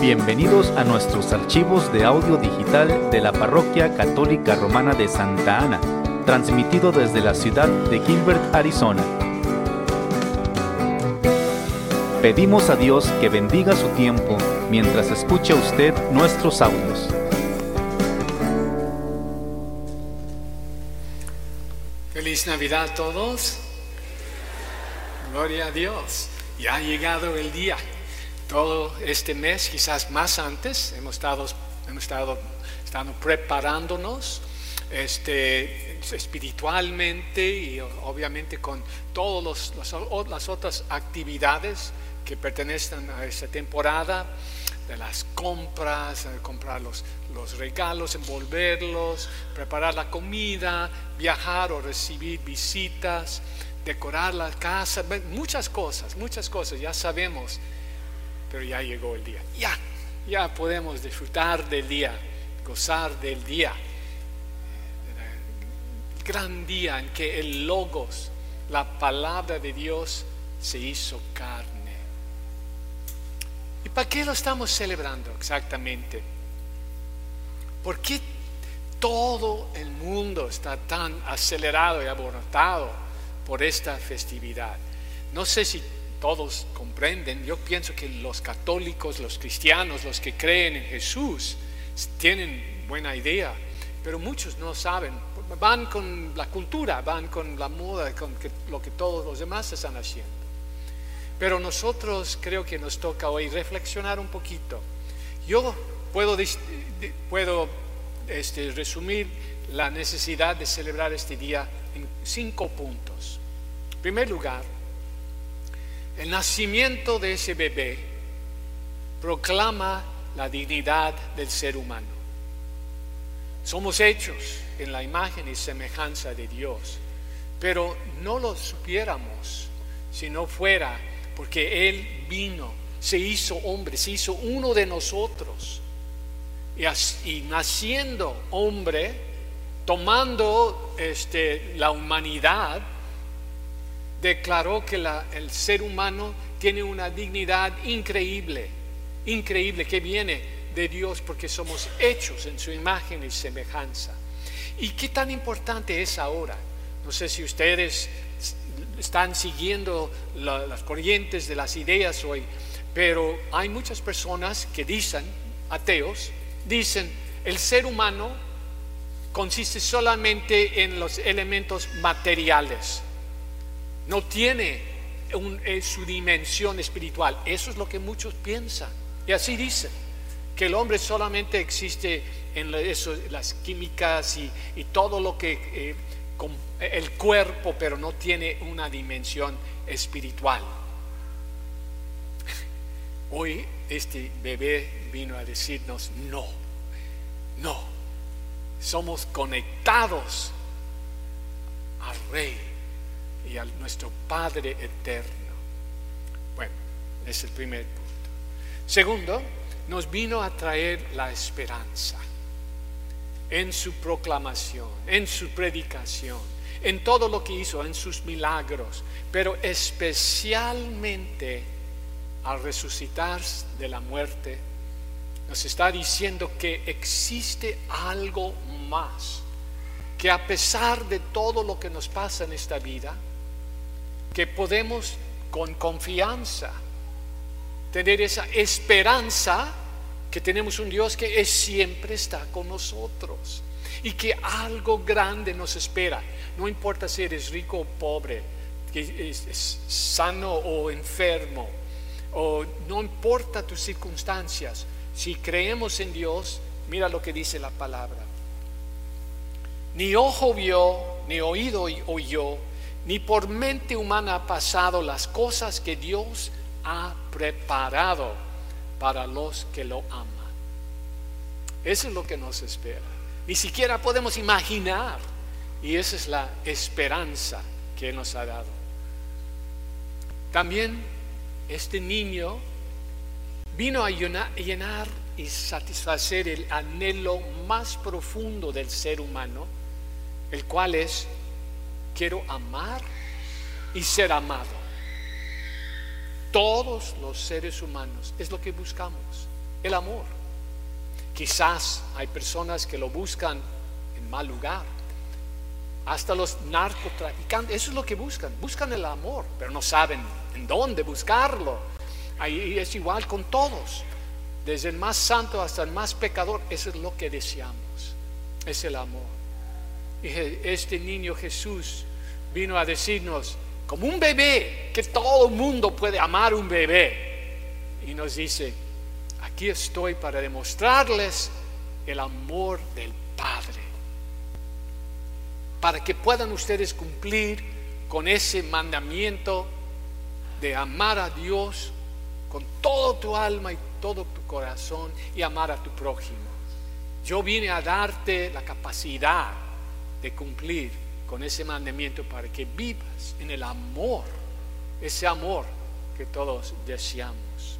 Bienvenidos a nuestros archivos de audio digital de la Parroquia Católica Romana de Santa Ana, transmitido desde la ciudad de Gilbert, Arizona. Pedimos a Dios que bendiga su tiempo mientras escucha usted nuestros audios. Feliz Navidad a todos. Gloria a Dios. Ya ha llegado el día todo este mes, quizás más antes, hemos estado, hemos estado, preparándonos este, espiritualmente y obviamente con todas las otras actividades que pertenecen a esta temporada, de las compras, comprar los, los regalos, envolverlos, preparar la comida, viajar o recibir visitas, decorar la casa, muchas cosas, muchas cosas, ya sabemos pero ya llegó el día. Ya, ya podemos disfrutar del día, gozar del día. El gran día en que el logos, la palabra de Dios, se hizo carne. ¿Y para qué lo estamos celebrando exactamente? ¿Por qué todo el mundo está tan acelerado y abortado por esta festividad? No sé si todos comprenden, yo pienso que los católicos, los cristianos, los que creen en Jesús, tienen buena idea, pero muchos no saben, van con la cultura, van con la moda, con lo que todos los demás están haciendo. Pero nosotros creo que nos toca hoy reflexionar un poquito. Yo puedo, puedo este, resumir la necesidad de celebrar este día en cinco puntos. En primer lugar, el nacimiento de ese bebé proclama la dignidad del ser humano. Somos hechos en la imagen y semejanza de Dios, pero no lo supiéramos si no fuera porque Él vino, se hizo hombre, se hizo uno de nosotros. Y, naciendo hombre, tomando este, la humanidad, declaró que el ser humano tiene una dignidad increíble, increíble, que viene de Dios porque somos hechos en su imagen y semejanza. ¿Y qué tan importante es ahora? No sé si ustedes están siguiendo las corrientes de las ideas hoy, pero hay muchas personas que dicen, ateos, dicen, el ser humano consiste solamente en los elementos materiales no tiene eh, su dimensión espiritual. Eso es lo que muchos piensan. Y así dicen, que el hombre solamente existe en las químicas y, todo lo que... Eh, el cuerpo, pero no tiene una dimensión espiritual. Hoy este bebé vino a decirnos, no, no, somos conectados al Rey y a nuestro Padre eterno. Bueno, es el primer punto. Segundo, nos vino a traer la esperanza en su proclamación, en su predicación, en todo lo que hizo, en sus milagros, pero especialmente al resucitar de la muerte, nos está diciendo que existe algo más, que a pesar de todo lo que nos pasa en esta vida, que podemos con confianza tener esa esperanza que tenemos un Dios que siempre está con nosotros y que algo grande nos espera. No importa si eres rico o pobre, es sano o enfermo, o no importa tus circunstancias, si creemos en Dios, mira lo que dice la palabra. Ni ojo vio, ni oído oyó, ni por mente humana ha pasado las cosas que Dios ha preparado para los que lo aman. Eso es lo que nos espera. Ni siquiera podemos imaginar. Y esa es la esperanza que nos ha dado. También este niño vino a llenar y satisfacer el anhelo más profundo del ser humano, el cual es quiero amar y ser amado. Todos los seres humanos es lo que buscamos. el amor. Quizás hay personas que lo buscan en mal lugar. Hasta los narcotraficantes, eso es lo que buscan, buscan el amor, pero no saben en dónde buscarlo. Ahí es igual con todos, desde el más santo hasta el más pecador, eso es lo que deseamos, es el amor. Este niño Jesús vino a decirnos, como un bebé, que todo el mundo puede amar un bebé. Y nos dice, aquí estoy para demostrarles el amor del Padre. Para que puedan ustedes cumplir con ese mandamiento de amar a Dios con todo tu alma y todo tu corazón y amar a tu prójimo. Yo vine a darte la capacidad de cumplir con ese mandamiento para que vivas en el amor, ese amor que todos deseamos.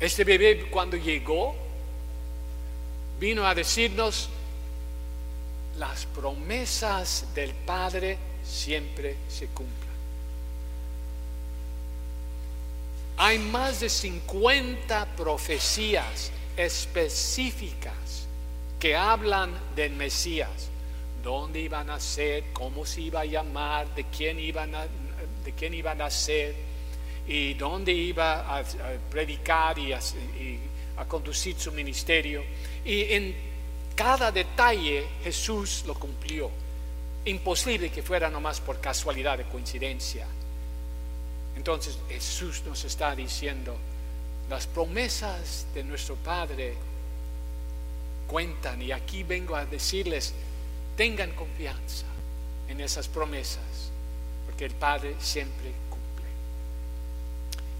Este bebé cuando llegó vino a decirnos, las promesas del Padre siempre se cumplen. Hay más de 50 profecías específicas que hablan del Mesías. ¿Dónde iban a ser? ¿Cómo se iba a llamar? ¿De quién iban a, de quién a ser? ¿Y dónde iba a, predicar y a, a conducir su ministerio? Y en cada detalle Jesús lo cumplió. Imposible que fuera nomás por casualidad de coincidencia. Entonces Jesús nos está diciendo, las promesas de nuestro Padre cuentan y aquí vengo a decirles, tengan confianza en esas promesas, porque el Padre siempre cumple.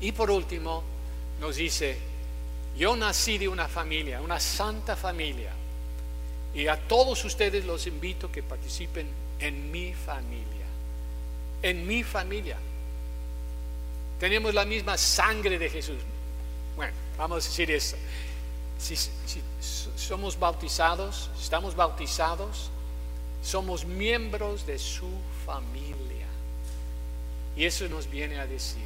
Y por último, nos dice, yo nací de una familia, una santa familia, y a todos ustedes los invito que participen en mi familia, en mi familia. Tenemos la misma sangre de Jesús. Bueno, vamos a decir eso si, somos bautizados, estamos bautizados, somos miembros de su familia. Y eso nos viene a decir.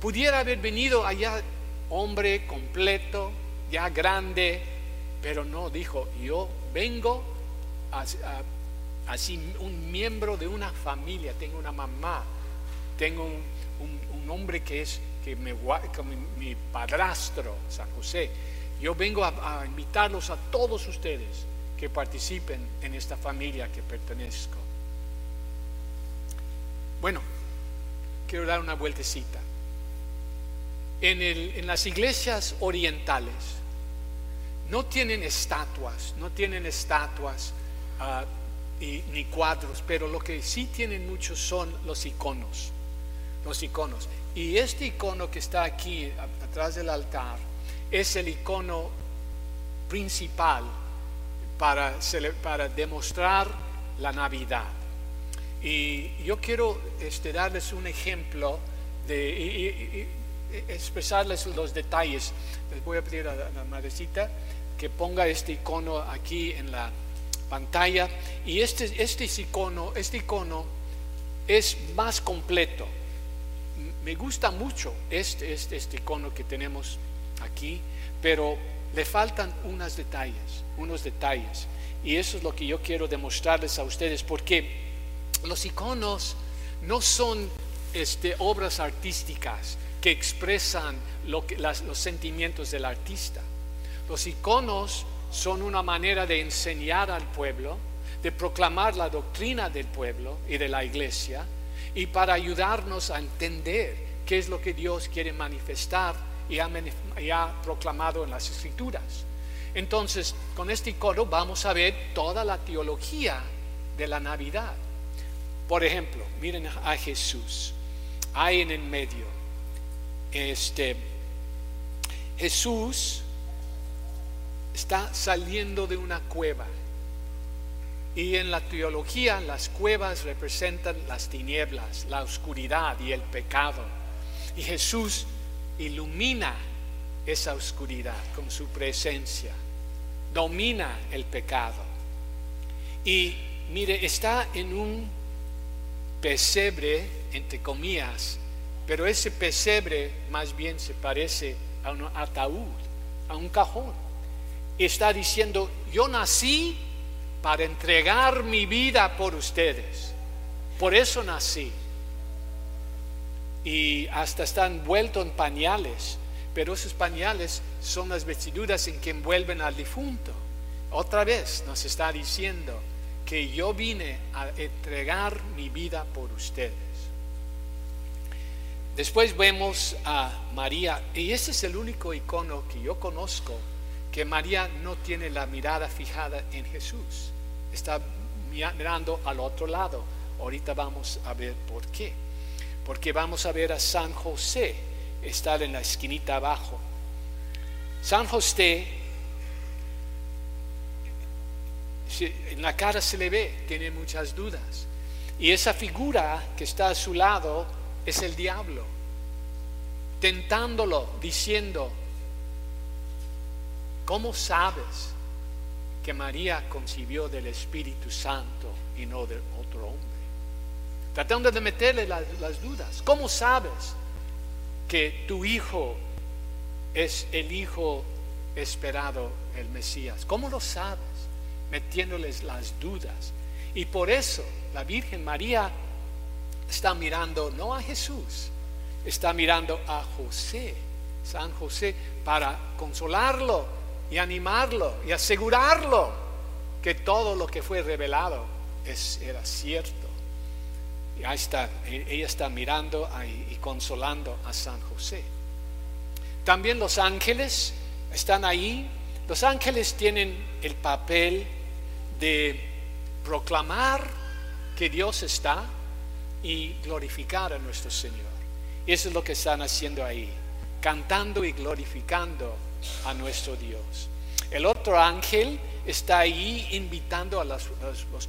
Pudiera haber venido allá hombre completo, ya grande, pero no, dijo, yo vengo así un miembro de una familia, tengo una mamá, tengo un, hombre que es que me, mi padrastro, San José yo vengo a, invitarlos a todos ustedes que participen en esta familia que pertenezco. Bueno, quiero dar una vueltecita. En, las iglesias orientales no tienen estatuas, no tienen estatuas ah, ni cuadros, pero lo que sí tienen muchos son los iconos, los iconos. Y este icono que está aquí atrás del altar, es el icono principal para, para demostrar la Navidad. Y yo quiero este, darles un ejemplo de expresarles los detalles. Les voy a pedir a la madrecita que ponga este icono aquí en la pantalla. Y este, este icono, este icono es más completo. Me gusta mucho este, este, este icono que tenemos aquí, pero le faltan unos detalles, unos detalles. Y eso es lo que yo quiero demostrarles a ustedes, porque los iconos no son este, obras artísticas que expresan los sentimientos del artista. Los iconos son una manera de enseñar al pueblo, de proclamar la doctrina del pueblo y de la iglesia, y para ayudarnos a entender qué es lo que Dios quiere manifestar y ha, proclamado en las escrituras. Entonces, con este icono vamos a ver toda la teología de la Navidad. Por ejemplo, miren a Jesús. Hay en el medio. Este Jesús está saliendo de una cueva. Y en la teología las cuevas representan las tinieblas, la oscuridad y el pecado. Y Jesús ilumina esa oscuridad con su presencia, domina el pecado. Y mire, está en un pesebre, entre comillas, pero ese pesebre más bien se parece a un ataúd, a un cajón. Está diciendo, yo nací para entregar mi vida por ustedes. Por eso nací. Y hasta están envueltos en pañales, pero esos pañales son las vestiduras en que envuelven al difunto. Otra vez nos está diciendo que yo vine a entregar mi vida por ustedes. Después vemos a María, y ese es el único icono que yo conozco, que María no tiene la mirada fijada en Jesús, está mirando al otro lado. Ahorita vamos a ver por qué. Porque vamos a ver a San José, estar en la esquinita abajo. San José, en la cara se le ve, tiene muchas dudas. Y esa figura que está a su lado es el diablo, tentándolo, diciendo, ¿cómo sabes que María concibió del Espíritu Santo y no de otro hombre? Tratando de meterle las, las dudas. ¿Cómo sabes que tu hijo es el hijo esperado, el Mesías? ¿Cómo lo sabes? Metiéndoles las dudas. Y por eso la Virgen María está mirando no a Jesús, está mirando a José, San José, para consolarlo y animarlo y asegurarlo que todo lo que fue revelado es, era cierto. Ahí está, e, ella está mirando y consolando a San José. También los ángeles están ahí. Los ángeles tienen el papel de proclamar que Dios está y glorificar a nuestro Señor. Y eso es lo que están haciendo ahí, cantando y glorificando a nuestro Dios. El otro ángel está ahí invitando a los,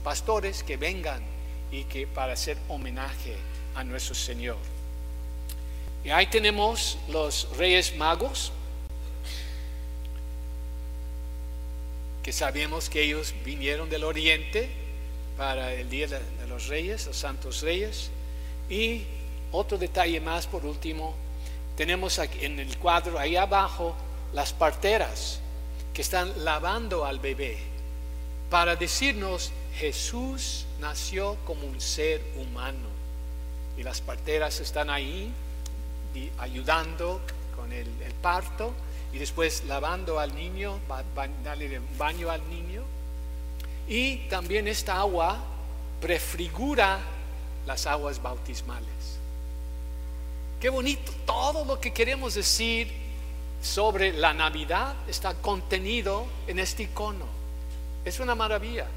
pastores que vengan y que para hacer homenaje a nuestro Señor. Y ahí tenemos los reyes magos, que sabemos que ellos vinieron del oriente para el Día de los Reyes, los Santos Reyes. Y otro detalle más por último, tenemos en el cuadro ahí abajo las parteras que están lavando al bebé para decirnos Jesús nació como un ser humano y las parteras están ahí ayudando con el, parto y después lavando al niño, darle un baño al niño y también esta agua prefigura las aguas bautismales. Qué bonito, todo lo que queremos decir sobre la Navidad está contenido en este icono. Es una maravilla,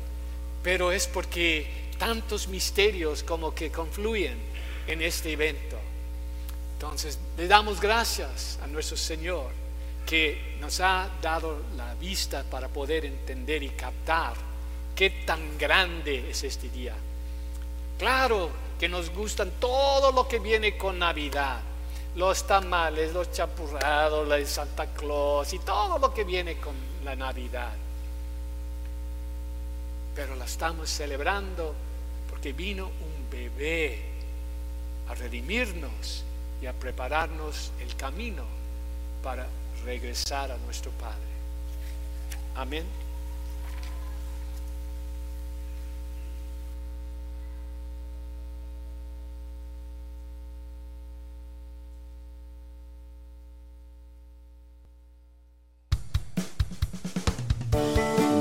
pero es porque tantos misterios como que confluyen en este evento. Entonces, le damos gracias a nuestro Señor que nos ha dado la vista para poder entender y captar qué tan grande es este día. Claro que nos gustan todo lo que viene con Navidad, los tamales, los chapurrados, la Santa Claus y todo lo que viene con la Navidad. Pero la estamos celebrando porque vino un bebé a redimirnos y a prepararnos el camino para regresar a nuestro Padre. Amén.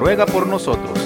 ruega por nosotros.